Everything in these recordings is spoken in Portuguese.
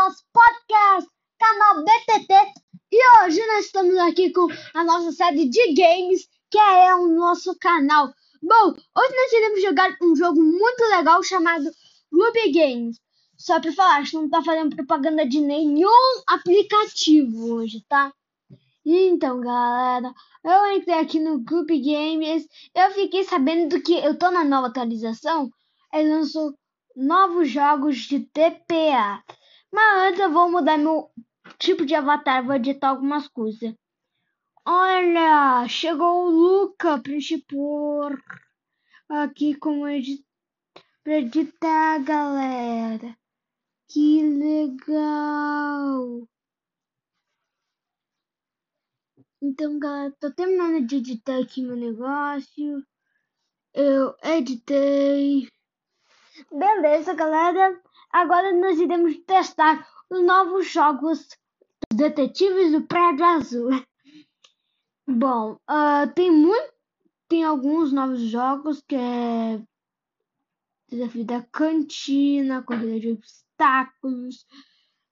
nosso podcast, canal BTT. E hoje nós estamos aqui com a nossa série de games, que é o nosso canal. Bom, hoje nós iremos jogar um jogo muito legal chamado Ruby Games. Só para falar, a gente não está fazendo propaganda de nenhum aplicativo hoje, tá? Então, galera, eu entrei aqui no Group Games. Eu fiquei sabendo que eu tô na nova atualização. Ele lançou novos jogos de TPA. Mas antes eu vou mudar meu tipo de avatar, vou editar algumas coisas. Olha, chegou o Luca pôr aqui como edit pra editar, galera. Que legal! Então, galera, tô terminando de editar aqui meu negócio. Eu editei. Beleza, galera. Agora nós iremos testar os novos jogos Detetives do Prédio Azul. Bom, uh, tem muito, tem alguns novos jogos que é Desafio da Cantina, Corrida de Obstáculos.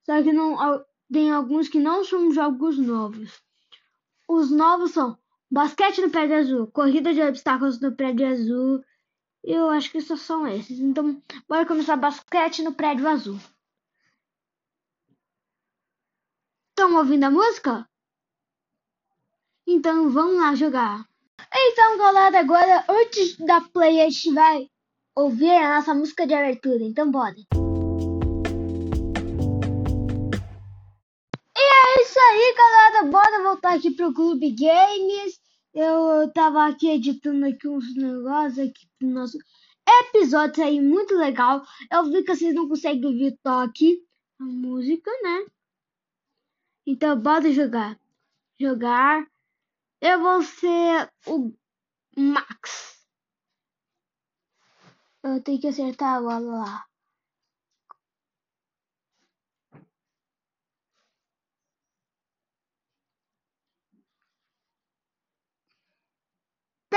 Só que não tem alguns que não são jogos novos. Os novos são Basquete no Prédio Azul, Corrida de Obstáculos no Prédio Azul eu acho que só são esses. Então, bora começar basquete no prédio azul. Estão ouvindo a música? Então vamos lá jogar. Então, galera, agora antes da play a gente vai ouvir a nossa música de abertura. Então, bora. E é isso aí, galera. Bora voltar aqui pro Clube Games. Eu tava aqui editando aqui uns negócios aqui pro nosso episódio aí muito legal. Eu vi que vocês não conseguem ouvir toque, a música, né? Então bora jogar. Jogar. Eu vou ser o Max. Eu tenho que acertar a bola lá.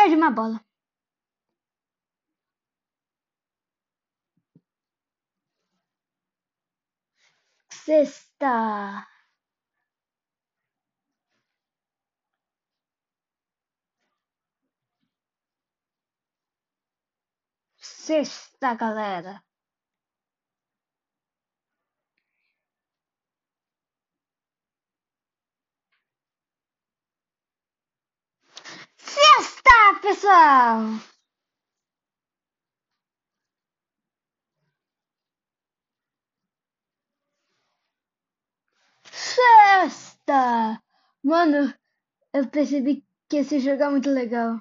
Perde uma bola. Sexta. Sexta, galera. Pessoal! Sexta! Mano, eu percebi que esse jogo é muito legal.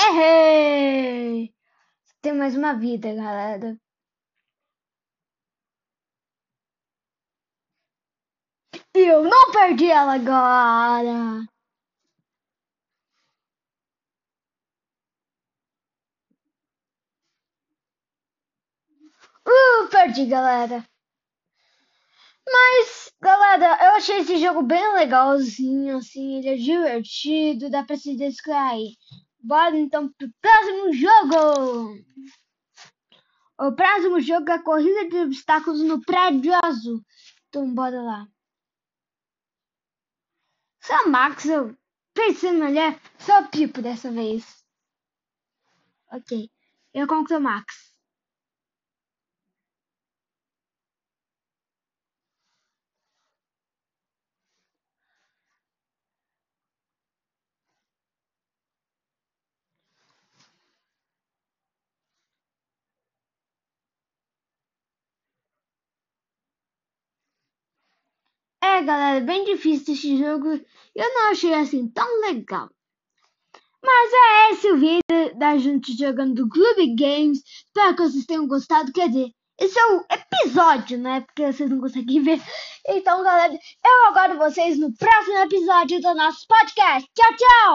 Errei! Tem mais uma vida, galera. Eu não perdi ela agora. Uh, perdi, galera. Mas, galera, eu achei esse jogo bem legalzinho, assim, ele é divertido, dá pra se distrair. Bora então pro próximo jogo! O próximo jogo é a corrida de obstáculos no prédio azul. Então bora lá. Só Max, eu pensei mulher, só Pipo dessa vez. Ok, eu conquistei Max. É, galera, bem difícil esse jogo. Eu não achei assim tão legal. Mas é esse o vídeo da gente jogando Clube Games. Espero que vocês tenham gostado. Quer dizer, esse é o episódio, né? Porque vocês não conseguem ver. Então, galera, eu aguardo vocês no próximo episódio do nosso podcast. Tchau, tchau!